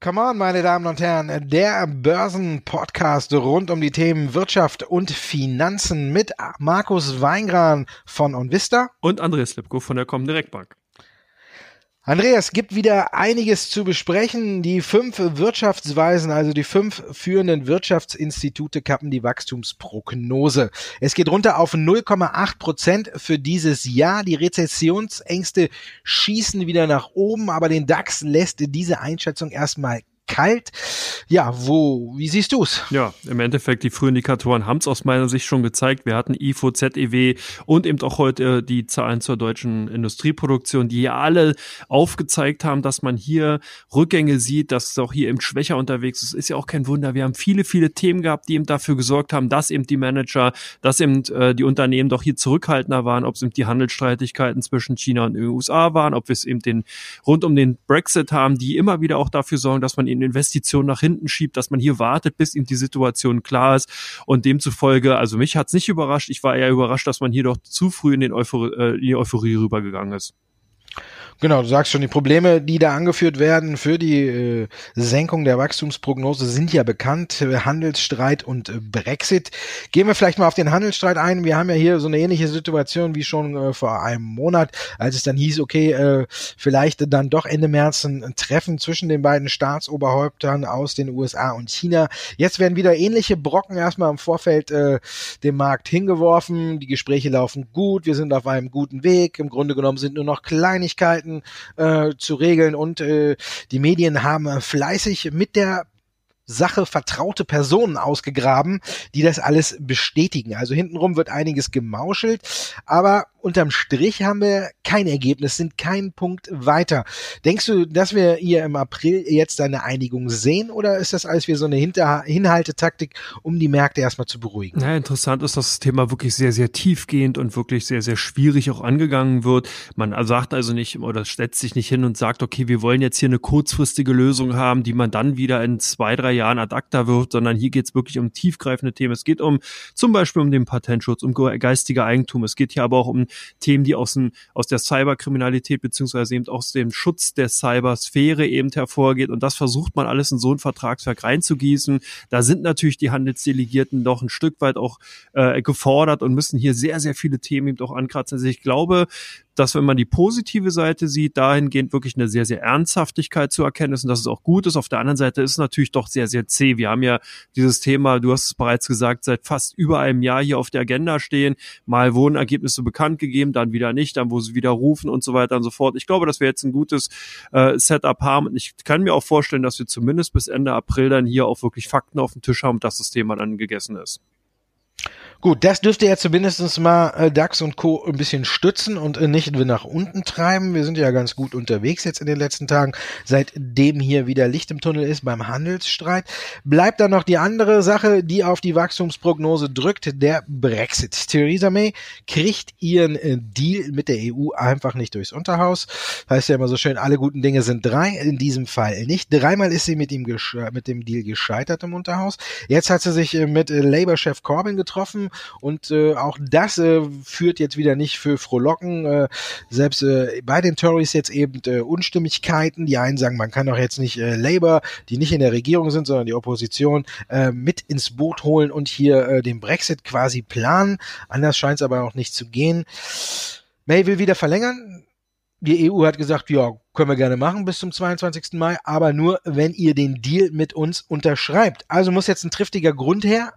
Come on, meine Damen und Herren, der Börsenpodcast rund um die Themen Wirtschaft und Finanzen mit Markus Weingran von OnVista und Andreas Lipko von der Comdirect Bank. Andreas, gibt wieder einiges zu besprechen. Die fünf Wirtschaftsweisen, also die fünf führenden Wirtschaftsinstitute kappen die Wachstumsprognose. Es geht runter auf 0,8 Prozent für dieses Jahr. Die Rezessionsängste schießen wieder nach oben, aber den DAX lässt diese Einschätzung erstmal kalt. Ja, wo, wie siehst du es? Ja, im Endeffekt, die Frühindikatoren haben es aus meiner Sicht schon gezeigt. Wir hatten IFO, ZEW und eben auch heute die Zahlen zur deutschen Industrieproduktion, die ja alle aufgezeigt haben, dass man hier Rückgänge sieht, dass es auch hier eben schwächer unterwegs ist. Ist ja auch kein Wunder. Wir haben viele, viele Themen gehabt, die eben dafür gesorgt haben, dass eben die Manager, dass eben äh, die Unternehmen doch hier zurückhaltender waren, ob es eben die Handelsstreitigkeiten zwischen China und den USA waren, ob wir es eben den rund um den Brexit haben, die immer wieder auch dafür sorgen, dass man in Investitionen nach hinten schiebt, dass man hier wartet, bis ihm die Situation klar ist. Und demzufolge, also mich hat's nicht überrascht. Ich war eher überrascht, dass man hier doch zu früh in, den Euphor äh, in die Euphorie rübergegangen ist. Genau, du sagst schon, die Probleme, die da angeführt werden für die äh, Senkung der Wachstumsprognose sind ja bekannt. Handelsstreit und äh, Brexit. Gehen wir vielleicht mal auf den Handelsstreit ein. Wir haben ja hier so eine ähnliche Situation wie schon äh, vor einem Monat, als es dann hieß, okay, äh, vielleicht dann doch Ende März ein Treffen zwischen den beiden Staatsoberhäuptern aus den USA und China. Jetzt werden wieder ähnliche Brocken erstmal im Vorfeld äh, dem Markt hingeworfen. Die Gespräche laufen gut, wir sind auf einem guten Weg. Im Grunde genommen sind nur noch Kleinigkeiten Möglichkeiten äh, zu regeln und äh, die Medien haben äh, fleißig mit der Sache vertraute Personen ausgegraben, die das alles bestätigen. Also hintenrum wird einiges gemauschelt, aber unterm Strich haben wir kein Ergebnis, sind keinen Punkt weiter. Denkst du, dass wir hier im April jetzt eine Einigung sehen oder ist das alles wie so eine Hinter Hinhaltetaktik, um die Märkte erstmal zu beruhigen? Ja, interessant ist, dass das Thema wirklich sehr, sehr tiefgehend und wirklich sehr, sehr schwierig auch angegangen wird. Man sagt also nicht oder setzt sich nicht hin und sagt, okay, wir wollen jetzt hier eine kurzfristige Lösung haben, die man dann wieder in zwei, drei Jahren ad acta wirft, sondern hier geht es wirklich um tiefgreifende Themen. Es geht um zum Beispiel um den Patentschutz, um geistige Eigentum. Es geht hier aber auch um Themen, die aus, dem, aus der Cyberkriminalität beziehungsweise eben aus dem Schutz der Cybersphäre eben hervorgeht. Und das versucht man alles in so ein Vertragswerk reinzugießen. Da sind natürlich die Handelsdelegierten doch ein Stück weit auch äh, gefordert und müssen hier sehr, sehr viele Themen eben auch ankratzen. Also ich glaube, dass wenn man die positive Seite sieht, dahingehend wirklich eine sehr, sehr Ernsthaftigkeit zu erkennen ist und dass es auch gut ist. Auf der anderen Seite ist es natürlich doch sehr, sehr zäh. Wir haben ja dieses Thema, du hast es bereits gesagt, seit fast über einem Jahr hier auf der Agenda stehen. Mal wurden Ergebnisse bekannt gegeben, dann wieder nicht, dann wo sie wieder rufen und so weiter und so fort. Ich glaube, dass wir jetzt ein gutes äh, Setup haben und ich kann mir auch vorstellen, dass wir zumindest bis Ende April dann hier auch wirklich Fakten auf dem Tisch haben, dass das Thema dann gegessen ist. Gut, das dürfte ja zumindest mal äh, DAX und Co. ein bisschen stützen und äh, nicht nach unten treiben. Wir sind ja ganz gut unterwegs jetzt in den letzten Tagen, seitdem hier wieder Licht im Tunnel ist beim Handelsstreit. Bleibt dann noch die andere Sache, die auf die Wachstumsprognose drückt, der Brexit. Theresa May kriegt ihren äh, Deal mit der EU einfach nicht durchs Unterhaus. Heißt ja immer so schön, alle guten Dinge sind drei, in diesem Fall nicht. Dreimal ist sie mit, ihm mit dem Deal gescheitert im Unterhaus. Jetzt hat sie sich äh, mit äh, Labour-Chef Corbyn getroffen und äh, auch das äh, führt jetzt wieder nicht für Frohlocken. Äh, selbst äh, bei den Tories jetzt eben äh, Unstimmigkeiten. Die einen sagen, man kann doch jetzt nicht äh, Labour, die nicht in der Regierung sind, sondern die Opposition, äh, mit ins Boot holen und hier äh, den Brexit quasi planen. Anders scheint es aber auch nicht zu gehen. May will wieder verlängern. Die EU hat gesagt, ja, können wir gerne machen bis zum 22. Mai, aber nur, wenn ihr den Deal mit uns unterschreibt. Also muss jetzt ein triftiger Grund her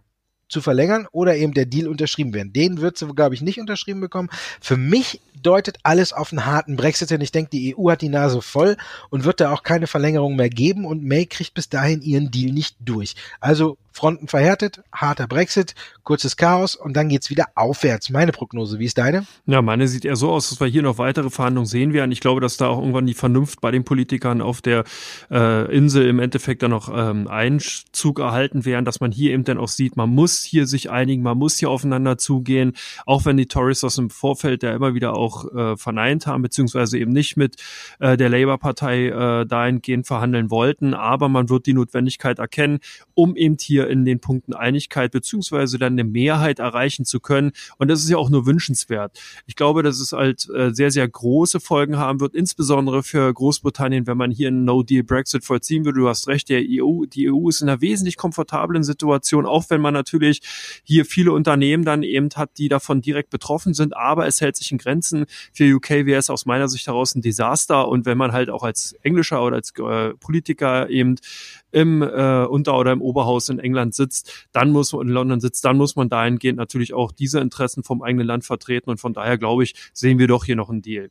zu verlängern oder eben der Deal unterschrieben werden. Den wird sie, glaube ich, nicht unterschrieben bekommen. Für mich deutet alles auf einen harten Brexit hin. Ich denke, die EU hat die Nase voll und wird da auch keine Verlängerung mehr geben und May kriegt bis dahin ihren Deal nicht durch. Also Fronten verhärtet, harter Brexit, kurzes Chaos und dann geht's wieder aufwärts. Meine Prognose, wie ist deine? Ja, meine sieht eher so aus, dass wir hier noch weitere Verhandlungen sehen werden. Ich glaube, dass da auch irgendwann die Vernunft bei den Politikern auf der äh, Insel im Endeffekt dann noch ähm, Einzug erhalten werden, dass man hier eben dann auch sieht, man muss hier sich einigen, man muss hier aufeinander zugehen, auch wenn die Tories das im Vorfeld ja immer wieder auch äh, verneint haben, beziehungsweise eben nicht mit äh, der Labour-Partei äh, dahingehend verhandeln wollten, aber man wird die Notwendigkeit erkennen, um eben hier hier in den Punkten Einigkeit beziehungsweise dann eine Mehrheit erreichen zu können. Und das ist ja auch nur wünschenswert. Ich glaube, dass es halt äh, sehr, sehr große Folgen haben wird, insbesondere für Großbritannien, wenn man hier einen No-Deal-Brexit vollziehen würde. Du hast recht, der EU, die EU ist in einer wesentlich komfortablen Situation, auch wenn man natürlich hier viele Unternehmen dann eben hat, die davon direkt betroffen sind, aber es hält sich in Grenzen. Für UK wäre es aus meiner Sicht heraus ein Desaster und wenn man halt auch als Englischer oder als äh, Politiker eben im äh, Unter- oder im Oberhaus in England sitzt, dann muss man in London sitzt, dann muss man dahingehend natürlich auch diese Interessen vom eigenen Land vertreten und von daher glaube ich, sehen wir doch hier noch einen Deal.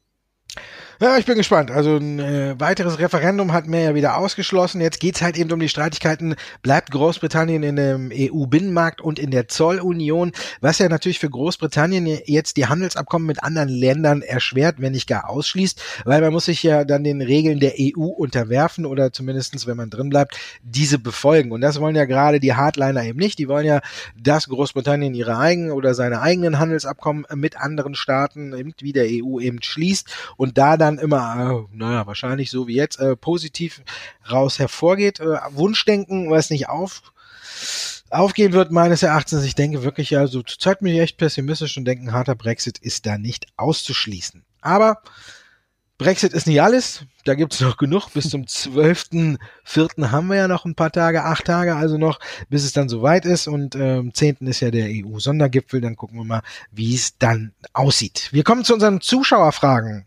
Ja, ich bin gespannt. Also ein äh, weiteres Referendum hat mir ja wieder ausgeschlossen. Jetzt geht's halt eben um die Streitigkeiten. Bleibt Großbritannien in dem EU-Binnenmarkt und in der Zollunion, was ja natürlich für Großbritannien jetzt die Handelsabkommen mit anderen Ländern erschwert, wenn nicht gar ausschließt, weil man muss sich ja dann den Regeln der EU unterwerfen oder zumindestens, wenn man drin bleibt, diese befolgen. Und das wollen ja gerade die Hardliner eben nicht. Die wollen ja, dass Großbritannien ihre eigenen oder seine eigenen Handelsabkommen mit anderen Staaten eben wie der EU eben schließt und da dann dann immer, äh, naja, wahrscheinlich so wie jetzt, äh, positiv raus hervorgeht. Äh, Wunschdenken, was nicht auf aufgehen wird, meines Erachtens. Ich denke wirklich, also zurzeit bin ich echt pessimistisch und denke, ein harter Brexit ist da nicht auszuschließen. Aber Brexit ist nicht alles. Da gibt's noch genug. Bis zum 12.04. haben wir ja noch ein paar Tage, acht Tage also noch, bis es dann soweit ist. Und am 10. ist ja der EU-Sondergipfel. Dann gucken wir mal, wie es dann aussieht. Wir kommen zu unseren Zuschauerfragen.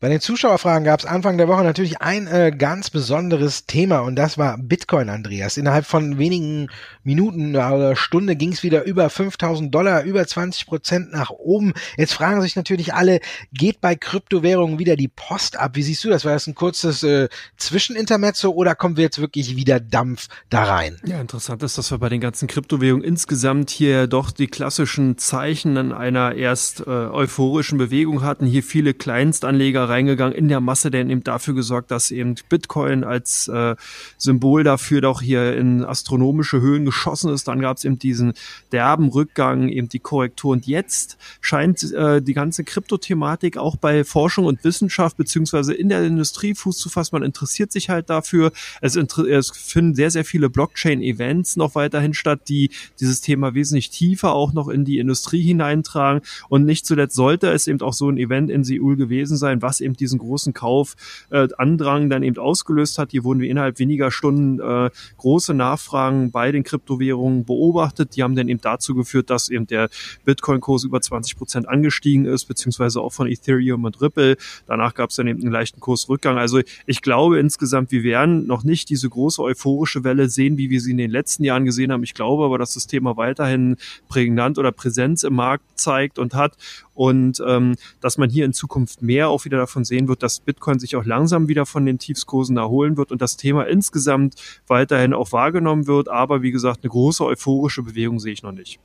Bei den Zuschauerfragen gab es Anfang der Woche natürlich ein äh, ganz besonderes Thema und das war Bitcoin, Andreas. Innerhalb von wenigen Minuten oder Stunde ging es wieder über 5000 Dollar, über 20 Prozent nach oben. Jetzt fragen sich natürlich alle, geht bei Kryptowährungen wieder die Post ab? Wie siehst du das? War das ein kurzes äh, Zwischenintermezzo oder kommen wir jetzt wirklich wieder Dampf da rein? Ja, interessant ist, dass wir bei den ganzen Kryptowährungen insgesamt hier doch die klassischen Zeichen an einer erst äh, euphorischen Bewegung hatten. Hier viele Kleinstanleger reingegangen in der Masse, der eben dafür gesorgt, dass eben Bitcoin als äh, Symbol dafür doch hier in astronomische Höhen geschossen ist. Dann gab es eben diesen derben Rückgang, eben die Korrektur. Und jetzt scheint äh, die ganze Kryptothematik auch bei Forschung und Wissenschaft beziehungsweise in der Industrie Fuß zu fassen. Man interessiert sich halt dafür. Es, es finden sehr, sehr viele Blockchain-Events noch weiterhin statt, die dieses Thema wesentlich tiefer auch noch in die Industrie hineintragen. Und nicht zuletzt sollte es eben auch so ein Event in Seoul gewesen sein, was eben diesen großen Kauf äh, dann eben ausgelöst hat. Hier wurden wir innerhalb weniger Stunden äh, große Nachfragen bei den Kryptowährungen beobachtet. Die haben dann eben dazu geführt, dass eben der Bitcoin-Kurs über 20 Prozent angestiegen ist, beziehungsweise auch von Ethereum und Ripple. Danach gab es dann eben einen leichten Kursrückgang. Also ich glaube insgesamt, wir werden noch nicht diese große euphorische Welle sehen, wie wir sie in den letzten Jahren gesehen haben. Ich glaube aber, dass das Thema weiterhin prägnant oder Präsenz im Markt zeigt und hat und ähm, dass man hier in Zukunft mehr auch wieder davon sehen wird, dass Bitcoin sich auch langsam wieder von den Tiefskursen erholen wird und das Thema insgesamt weiterhin auch wahrgenommen wird. Aber wie gesagt, eine große euphorische Bewegung sehe ich noch nicht.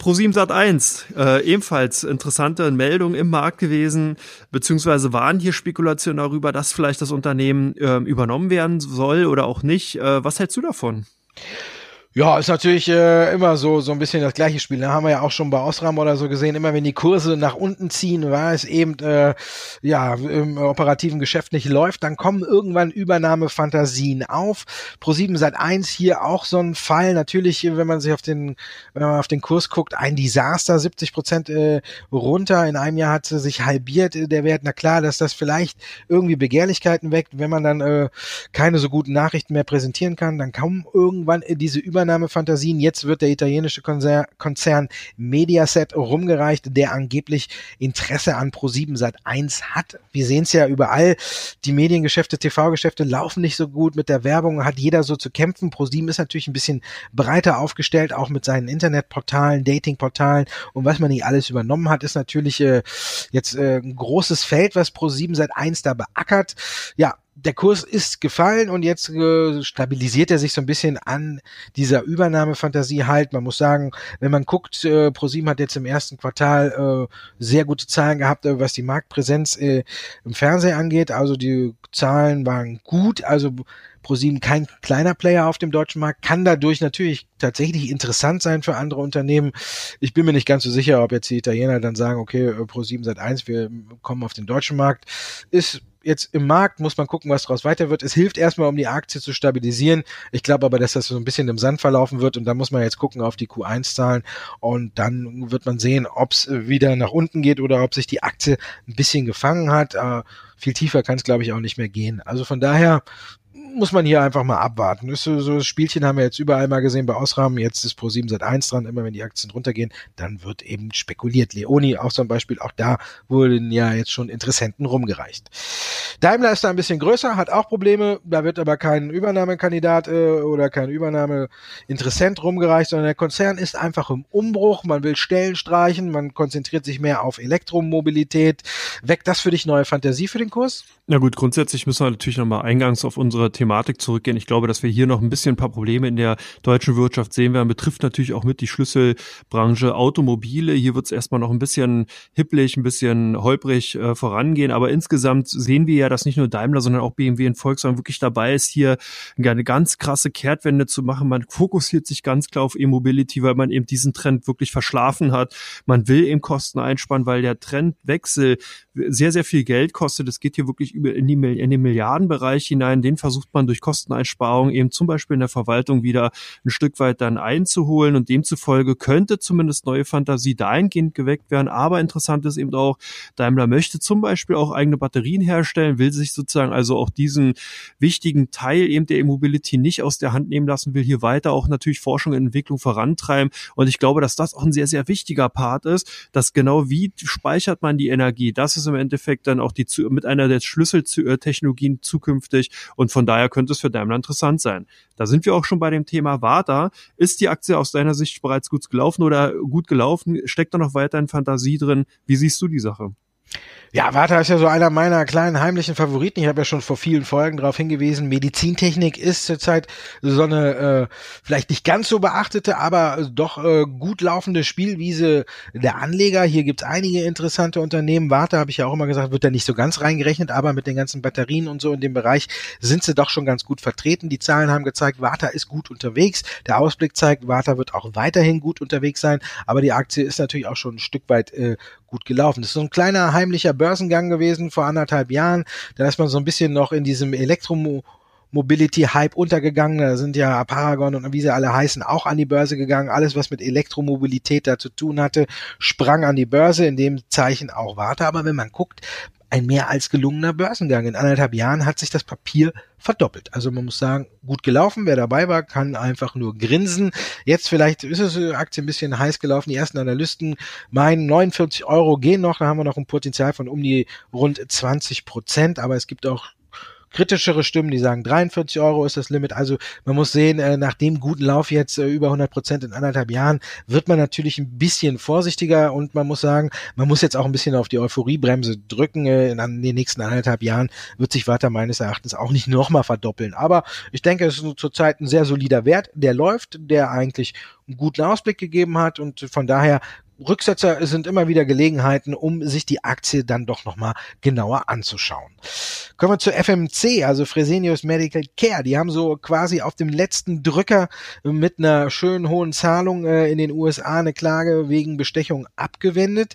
Pro7 Sat 1, äh, ebenfalls interessante Meldung im Markt gewesen, beziehungsweise waren hier Spekulationen darüber, dass vielleicht das Unternehmen äh, übernommen werden soll oder auch nicht. Äh, was hältst du davon? Ja, ist natürlich äh, immer so so ein bisschen das gleiche Spiel. Da haben wir ja auch schon bei Osram oder so gesehen. Immer wenn die Kurse nach unten ziehen, war es eben äh, ja im operativen Geschäft nicht läuft, dann kommen irgendwann Übernahmefantasien auf. Pro7 seit eins hier auch so ein Fall. Natürlich, wenn man sich auf den wenn man auf den Kurs guckt, ein Desaster, 70 Prozent äh, runter. In einem Jahr hat sie sich halbiert der Wert. Na klar, dass das vielleicht irgendwie Begehrlichkeiten weckt, wenn man dann äh, keine so guten Nachrichten mehr präsentieren kann, dann kommen irgendwann äh, diese Über Übernahmefantasien. Jetzt wird der italienische Konzern, Mediaset rumgereicht, der angeblich Interesse an Pro7 Sat 1 hat. Wir sehen es ja überall. Die Mediengeschäfte, TV-Geschäfte laufen nicht so gut. Mit der Werbung hat jeder so zu kämpfen. Pro7 ist natürlich ein bisschen breiter aufgestellt, auch mit seinen Internetportalen, Datingportalen und was man nicht alles übernommen hat, ist natürlich äh, jetzt äh, ein großes Feld, was Pro7 Sat 1 da beackert. Ja, der Kurs ist gefallen und jetzt äh, stabilisiert er sich so ein bisschen an dieser Übernahmefantasie halt. Man muss sagen, wenn man guckt, äh, ProSieben hat jetzt im ersten Quartal äh, sehr gute Zahlen gehabt, äh, was die Marktpräsenz äh, im Fernsehen angeht. Also die Zahlen waren gut. Also ProSieben kein kleiner Player auf dem deutschen Markt, kann dadurch natürlich tatsächlich interessant sein für andere Unternehmen. Ich bin mir nicht ganz so sicher, ob jetzt die Italiener dann sagen, okay, äh, ProSieben seit eins, wir kommen auf den deutschen Markt. Ist jetzt im Markt, muss man gucken, was daraus weiter wird. Es hilft erstmal, um die Aktie zu stabilisieren. Ich glaube aber, dass das so ein bisschen im Sand verlaufen wird und da muss man jetzt gucken auf die Q1-Zahlen und dann wird man sehen, ob es wieder nach unten geht oder ob sich die Aktie ein bisschen gefangen hat. Äh, viel tiefer kann es, glaube ich, auch nicht mehr gehen. Also von daher muss man hier einfach mal abwarten. Das so, so Spielchen haben wir jetzt überall mal gesehen bei Ausrahmen. Jetzt ist Pro7 seit 1 dran. Immer wenn die Aktien runtergehen, dann wird eben spekuliert. Leoni auch zum Beispiel, auch da wurden ja jetzt schon Interessenten rumgereicht. Daimler ist da ein bisschen größer, hat auch Probleme. Da wird aber kein Übernahmekandidat äh, oder kein Übernahmeinteressent rumgereicht, sondern der Konzern ist einfach im Umbruch. Man will Stellen streichen, man konzentriert sich mehr auf Elektromobilität. Weckt das für dich neue Fantasie für den Kurs? Na gut, grundsätzlich müssen wir natürlich nochmal eingangs auf unsere Thematik zurückgehen. Ich glaube, dass wir hier noch ein bisschen ein paar Probleme in der deutschen Wirtschaft sehen werden. Betrifft natürlich auch mit die Schlüsselbranche Automobile. Hier wird es erstmal noch ein bisschen hipplig, ein bisschen holprig äh, vorangehen. Aber insgesamt sehen wir ja, dass nicht nur Daimler, sondern auch BMW und Volkswagen wirklich dabei ist, hier eine ganz krasse Kehrtwende zu machen. Man fokussiert sich ganz klar auf E-Mobility, weil man eben diesen Trend wirklich verschlafen hat. Man will eben Kosten einsparen, weil der Trendwechsel sehr, sehr viel Geld kostet. Es geht hier wirklich über in, die, in den Milliardenbereich hinein. Den versucht man durch Kosteneinsparungen eben zum Beispiel in der Verwaltung wieder ein Stück weit dann einzuholen. Und demzufolge könnte zumindest neue Fantasie dahingehend geweckt werden. Aber interessant ist eben auch, Daimler möchte zum Beispiel auch eigene Batterien herstellen, will sich sozusagen also auch diesen wichtigen Teil eben der E-Mobility nicht aus der Hand nehmen lassen, will hier weiter auch natürlich Forschung und Entwicklung vorantreiben. Und ich glaube, dass das auch ein sehr, sehr wichtiger Part ist, dass genau wie speichert man die Energie, das ist ist im Endeffekt dann auch die mit einer der Schlüsseltechnologien zukünftig und von daher könnte es für Daimler interessant sein. Da sind wir auch schon bei dem Thema Warta. Ist die Aktie aus deiner Sicht bereits gut gelaufen oder gut gelaufen? Steckt da noch weiterhin Fantasie drin? Wie siehst du die Sache? Ja, Warta ist ja so einer meiner kleinen heimlichen Favoriten. Ich habe ja schon vor vielen Folgen darauf hingewiesen. Medizintechnik ist zurzeit so eine äh, vielleicht nicht ganz so beachtete, aber doch äh, gut laufende Spielwiese der Anleger. Hier gibt's einige interessante Unternehmen. Warta, habe ich ja auch immer gesagt, wird da nicht so ganz reingerechnet, aber mit den ganzen Batterien und so in dem Bereich sind sie doch schon ganz gut vertreten. Die Zahlen haben gezeigt, Warta ist gut unterwegs. Der Ausblick zeigt, Warta wird auch weiterhin gut unterwegs sein, aber die Aktie ist natürlich auch schon ein Stück weit äh, gut gelaufen. Das ist so ein kleiner heimlicher Börsengang gewesen vor anderthalb Jahren. Da ist man so ein bisschen noch in diesem Elektromobility-Hype untergegangen. Da sind ja Paragon und wie sie alle heißen auch an die Börse gegangen. Alles, was mit Elektromobilität da zu tun hatte, sprang an die Börse. In dem Zeichen auch warte. Aber wenn man guckt, ein mehr als gelungener Börsengang. In anderthalb Jahren hat sich das Papier verdoppelt. Also man muss sagen, gut gelaufen. Wer dabei war, kann einfach nur grinsen. Jetzt vielleicht ist es die Aktie ein bisschen heiß gelaufen. Die ersten Analysten meinen 49 Euro gehen noch. Da haben wir noch ein Potenzial von um die rund 20 Prozent. Aber es gibt auch kritischere Stimmen, die sagen 43 Euro ist das Limit. Also man muss sehen, äh, nach dem guten Lauf jetzt äh, über 100 Prozent in anderthalb Jahren wird man natürlich ein bisschen vorsichtiger und man muss sagen, man muss jetzt auch ein bisschen auf die Euphoriebremse drücken. Äh, in, in den nächsten anderthalb Jahren wird sich weiter meines Erachtens auch nicht nochmal verdoppeln. Aber ich denke, es ist zurzeit ein sehr solider Wert, der läuft, der eigentlich einen guten Ausblick gegeben hat und von daher Rücksetzer sind immer wieder Gelegenheiten, um sich die Aktie dann doch nochmal genauer anzuschauen. Kommen wir zu FMC, also Fresenius Medical Care. Die haben so quasi auf dem letzten Drücker mit einer schönen hohen Zahlung äh, in den USA eine Klage wegen Bestechung abgewendet.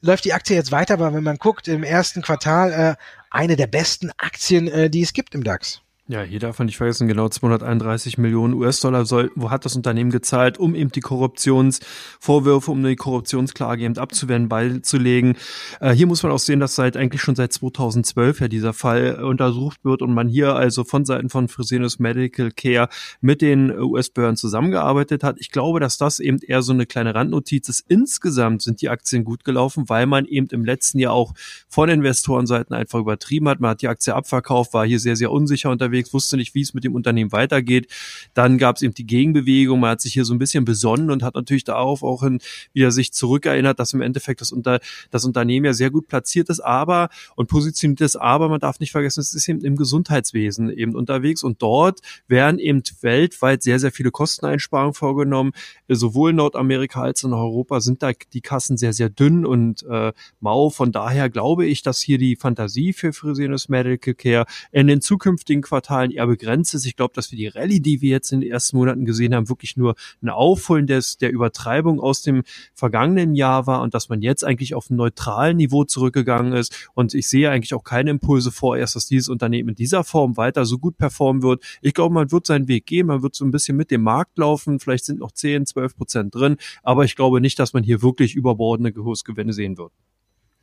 Läuft die Aktie jetzt weiter, aber wenn man guckt, im ersten Quartal äh, eine der besten Aktien, äh, die es gibt im DAX. Ja, hier darf man nicht vergessen, genau 231 Millionen US-Dollar soll, wo hat das Unternehmen gezahlt, um eben die Korruptionsvorwürfe, um die Korruptionsklage eben abzuwehren, beizulegen. Äh, hier muss man auch sehen, dass seit eigentlich schon seit 2012 ja dieser Fall untersucht wird und man hier also von Seiten von Fresenius Medical Care mit den US-Behörden zusammengearbeitet hat. Ich glaube, dass das eben eher so eine kleine Randnotiz ist. Insgesamt sind die Aktien gut gelaufen, weil man eben im letzten Jahr auch von Investorenseiten einfach übertrieben hat. Man hat die Aktie abverkauft, war hier sehr, sehr unsicher unterwegs unterwegs, wusste nicht, wie es mit dem Unternehmen weitergeht. Dann gab es eben die Gegenbewegung, man hat sich hier so ein bisschen besonnen und hat natürlich darauf auch in, wieder sich zurückerinnert, dass im Endeffekt das, Unter, das Unternehmen ja sehr gut platziert ist, aber und positioniert ist, aber man darf nicht vergessen, es ist eben im Gesundheitswesen eben unterwegs und dort werden eben weltweit sehr, sehr viele Kosteneinsparungen vorgenommen. Sowohl in Nordamerika als auch in Europa sind da die Kassen sehr, sehr dünn und äh, mau. Von daher glaube ich, dass hier die Fantasie für Fresenius Medical Care in den zukünftigen Quartalen Quartalen eher begrenzt ist. Ich glaube, dass wir die Rallye, die wir jetzt in den ersten Monaten gesehen haben, wirklich nur ein Aufholen des, der Übertreibung aus dem vergangenen Jahr war und dass man jetzt eigentlich auf ein neutralen Niveau zurückgegangen ist. Und ich sehe eigentlich auch keine Impulse vorerst, dass dieses Unternehmen in dieser Form weiter so gut performen wird. Ich glaube, man wird seinen Weg gehen, man wird so ein bisschen mit dem Markt laufen. Vielleicht sind noch 10, 12 Prozent drin, aber ich glaube nicht, dass man hier wirklich überbordene Kursgewinne sehen wird.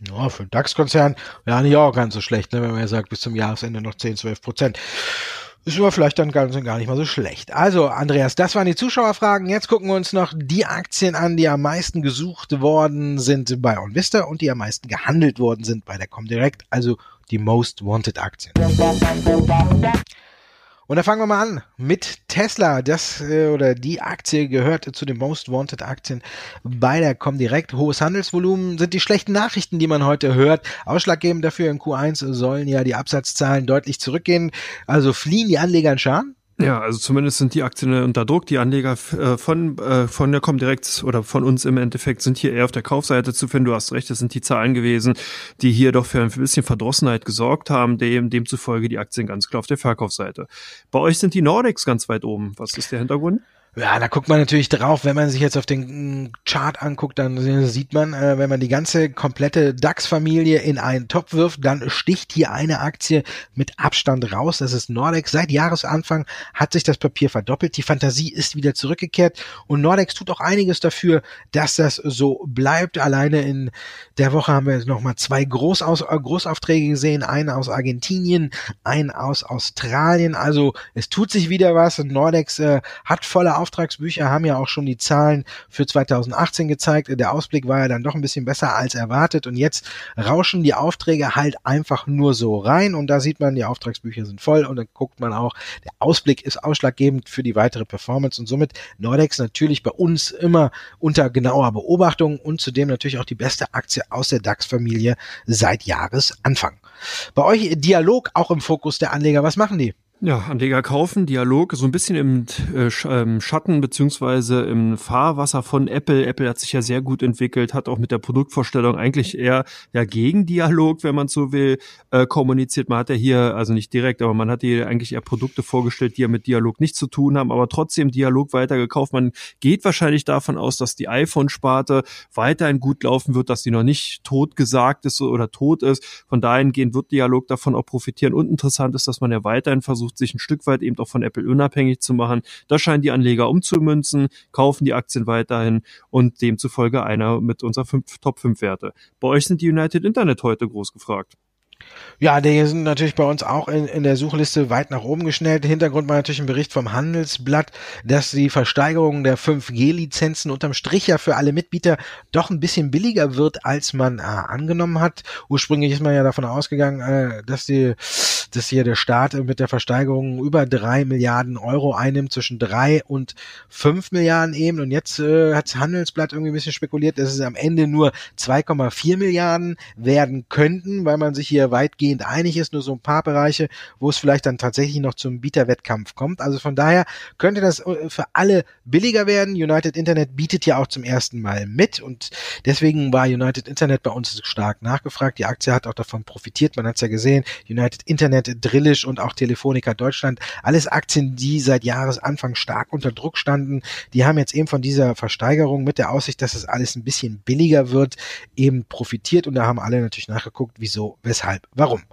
Ja, für den DAX-Konzern ja nicht auch ganz so schlecht, ne, wenn man ja sagt, bis zum Jahresende noch 10, 12 Prozent. Ist aber vielleicht dann gar, gar nicht mal so schlecht. Also, Andreas, das waren die Zuschauerfragen. Jetzt gucken wir uns noch die Aktien an, die am meisten gesucht worden sind bei OnVista und die am meisten gehandelt worden sind bei der Comdirect, also die Most Wanted Aktien. Und da fangen wir mal an mit Tesla. Das äh, oder die Aktie gehört zu den Most Wanted Aktien bei der Comdirect. Hohes Handelsvolumen sind die schlechten Nachrichten, die man heute hört. Ausschlaggebend dafür in Q1 sollen ja die Absatzzahlen deutlich zurückgehen. Also fliehen die Anleger in Scharen? Ja, also zumindest sind die Aktien unter Druck. Die Anleger äh, von, äh, von der Comdirect oder von uns im Endeffekt sind hier eher auf der Kaufseite zu finden. Du hast recht, das sind die Zahlen gewesen, die hier doch für ein bisschen Verdrossenheit gesorgt haben, dem, demzufolge die Aktien ganz klar auf der Verkaufsseite. Bei euch sind die Nordics ganz weit oben. Was ist der Hintergrund? Ja, da guckt man natürlich drauf, wenn man sich jetzt auf den mm, Chart anguckt, dann sieht man, äh, wenn man die ganze komplette DAX-Familie in einen Topf wirft, dann sticht hier eine Aktie mit Abstand raus. Das ist Nordex. Seit Jahresanfang hat sich das Papier verdoppelt. Die Fantasie ist wieder zurückgekehrt und Nordex tut auch einiges dafür, dass das so bleibt. Alleine in der Woche haben wir jetzt nochmal zwei Großaus äh, Großaufträge gesehen, einen aus Argentinien, einen aus Australien. Also es tut sich wieder was. Nordex äh, hat volle Auftragsbücher haben ja auch schon die Zahlen für 2018 gezeigt. Der Ausblick war ja dann doch ein bisschen besser als erwartet und jetzt rauschen die Aufträge halt einfach nur so rein und da sieht man, die Auftragsbücher sind voll und dann guckt man auch, der Ausblick ist ausschlaggebend für die weitere Performance und somit Nordex natürlich bei uns immer unter genauer Beobachtung und zudem natürlich auch die beste Aktie aus der DAX-Familie seit Jahresanfang. Bei euch Dialog auch im Fokus der Anleger. Was machen die? Ja, Anleger kaufen, Dialog, so ein bisschen im äh, ähm, Schatten beziehungsweise im Fahrwasser von Apple. Apple hat sich ja sehr gut entwickelt, hat auch mit der Produktvorstellung eigentlich eher ja gegen Dialog, wenn man so will, äh, kommuniziert. Man hat ja hier, also nicht direkt, aber man hat hier eigentlich eher Produkte vorgestellt, die ja mit Dialog nichts zu tun haben, aber trotzdem Dialog weiter gekauft. Man geht wahrscheinlich davon aus, dass die iPhone-Sparte weiterhin gut laufen wird, dass sie noch nicht tot gesagt ist oder tot ist. Von dahingehend wird Dialog davon auch profitieren. Und interessant ist, dass man ja weiterhin versucht, versucht, sich ein Stück weit eben auch von Apple unabhängig zu machen. Da scheinen die Anleger umzumünzen, kaufen die Aktien weiterhin und demzufolge einer mit unserer fünf, Top 5 Werte. Bei euch sind die United Internet heute groß gefragt. Ja, die sind natürlich bei uns auch in, in der Suchliste weit nach oben geschnellt. Hintergrund war natürlich ein Bericht vom Handelsblatt, dass die Versteigerung der 5G-Lizenzen unterm Strich ja für alle Mitbieter doch ein bisschen billiger wird, als man äh, angenommen hat. Ursprünglich ist man ja davon ausgegangen, äh, dass die dass hier der Staat mit der Versteigerung über drei Milliarden Euro einnimmt, zwischen drei und fünf Milliarden eben. Und jetzt äh, hat das Handelsblatt irgendwie ein bisschen spekuliert, dass es am Ende nur 2,4 Milliarden werden könnten, weil man sich hier weitgehend einig ist, nur so ein paar Bereiche, wo es vielleicht dann tatsächlich noch zum Bieterwettkampf kommt. Also von daher könnte das äh, für alle billiger werden. United Internet bietet ja auch zum ersten Mal mit und deswegen war United Internet bei uns stark nachgefragt. Die Aktie hat auch davon profitiert. Man hat es ja gesehen. United Internet, Drillisch und auch Telefonica Deutschland, alles Aktien, die seit Jahresanfang stark unter Druck standen. Die haben jetzt eben von dieser Versteigerung mit der Aussicht, dass es alles ein bisschen billiger wird, eben profitiert und da haben alle natürlich nachgeguckt, wieso, weshalb warum.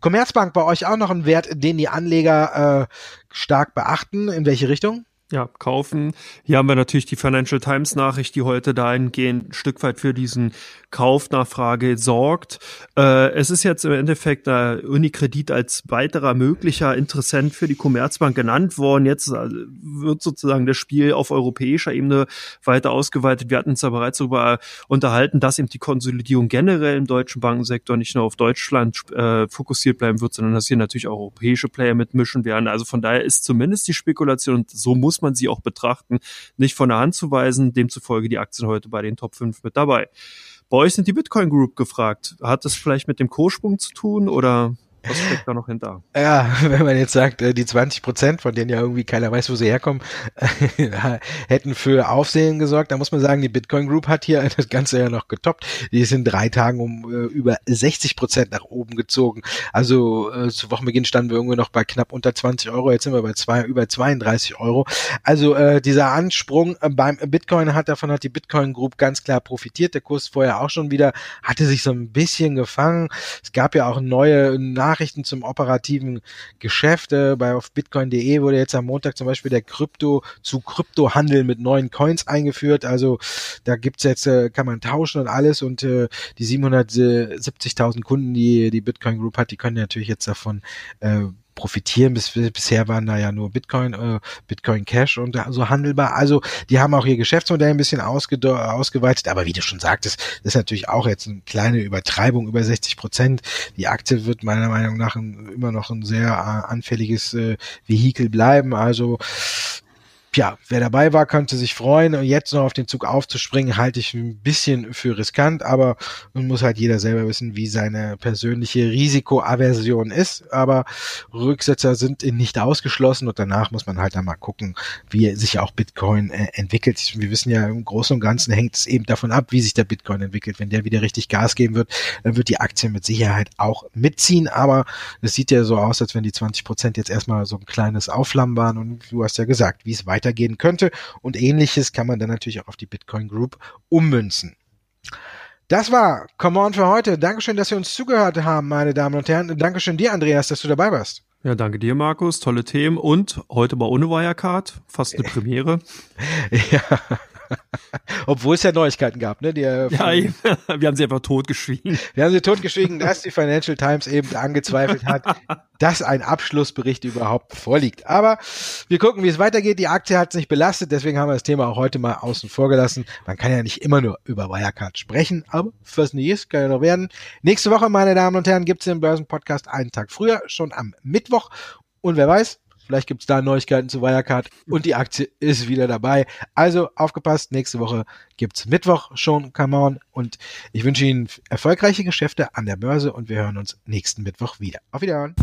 Commerzbank bei euch auch noch ein Wert, den die Anleger äh, stark beachten. In welche Richtung? Ja, kaufen. Hier haben wir natürlich die Financial Times Nachricht, die heute dahingehend ein Stück weit für diesen Kaufnachfrage sorgt. Äh, es ist jetzt im Endeffekt äh, Unikredit als weiterer möglicher Interessent für die Commerzbank genannt worden. Jetzt äh, wird sozusagen das Spiel auf europäischer Ebene weiter ausgeweitet. Wir hatten uns ja bereits darüber unterhalten, dass eben die Konsolidierung generell im deutschen Bankensektor nicht nur auf Deutschland äh, fokussiert bleiben wird, sondern dass hier natürlich auch europäische Player mitmischen werden. Also von daher ist zumindest die Spekulation, so muss man sie auch betrachten, nicht von der Hand zu weisen. Demzufolge die Aktien heute bei den Top 5 mit dabei. Bei euch sind die Bitcoin Group gefragt. Hat das vielleicht mit dem Kurssprung zu tun oder? Was steckt da noch hinter? Ja, wenn man jetzt sagt, äh, die 20 Prozent, von denen ja irgendwie keiner weiß, wo sie herkommen, hätten für Aufsehen gesorgt, da muss man sagen, die Bitcoin Group hat hier das Ganze ja noch getoppt. Die ist in drei Tagen um äh, über 60 Prozent nach oben gezogen. Also äh, zu Wochenbeginn standen wir irgendwie noch bei knapp unter 20 Euro, jetzt sind wir bei zwei, über 32 Euro. Also äh, dieser Ansprung äh, beim Bitcoin hat, davon hat die Bitcoin Group ganz klar profitiert. Der Kurs vorher auch schon wieder, hatte sich so ein bisschen gefangen. Es gab ja auch neue Nachrichten zum operativen Geschäft. Äh, bei auf bitcoin.de wurde jetzt am Montag zum Beispiel der Krypto zu Kryptohandel mit neuen Coins eingeführt. Also da gibt's jetzt, äh, kann man tauschen und alles und äh, die 770.000 Kunden, die die Bitcoin Group hat, die können natürlich jetzt davon äh, profitieren. Bis, bisher waren da ja nur Bitcoin, äh, Bitcoin Cash und so handelbar. Also die haben auch ihr Geschäftsmodell ein bisschen ausgeweitet. Aber wie du schon sagtest, ist natürlich auch jetzt eine kleine Übertreibung über 60 Prozent. Die Aktie wird meiner Meinung nach ein, immer noch ein sehr äh, anfälliges äh, Vehikel bleiben. Also ja, wer dabei war, könnte sich freuen. Und jetzt noch auf den Zug aufzuspringen, halte ich ein bisschen für riskant, aber nun muss halt jeder selber wissen, wie seine persönliche Risikoaversion ist. Aber Rücksetzer sind nicht ausgeschlossen und danach muss man halt dann mal gucken, wie sich auch Bitcoin äh, entwickelt. Wir wissen ja, im Großen und Ganzen hängt es eben davon ab, wie sich der Bitcoin entwickelt. Wenn der wieder richtig Gas geben wird, dann wird die Aktie mit Sicherheit auch mitziehen. Aber es sieht ja so aus, als wenn die 20 Prozent jetzt erstmal so ein kleines Aufflammen waren. Und du hast ja gesagt, wie es weiter weitergehen könnte. Und ähnliches kann man dann natürlich auch auf die Bitcoin Group ummünzen. Das war Come On für heute. Dankeschön, dass Sie uns zugehört haben, meine Damen und Herren. Dankeschön dir, Andreas, dass du dabei warst. Ja, danke dir, Markus. Tolle Themen und heute mal ohne Wirecard. Fast eine Premiere. ja. Obwohl es ja Neuigkeiten gab, ne? Die, ja, wir haben sie einfach totgeschwiegen. Wir haben sie totgeschwiegen, dass die Financial Times eben angezweifelt hat, dass ein Abschlussbericht überhaupt vorliegt. Aber wir gucken, wie es weitergeht. Die Aktie hat sich belastet, deswegen haben wir das Thema auch heute mal außen vor gelassen. Man kann ja nicht immer nur über Wirecard sprechen, aber was nie ist, kann ja noch werden. Nächste Woche, meine Damen und Herren, gibt es den Börsenpodcast einen Tag früher, schon am Mittwoch. Und wer weiß, Vielleicht gibt's da Neuigkeiten zu Wirecard und die Aktie ist wieder dabei. Also aufgepasst, nächste Woche gibt's Mittwoch schon, come on. Und ich wünsche Ihnen erfolgreiche Geschäfte an der Börse und wir hören uns nächsten Mittwoch wieder. Auf Wiedersehen.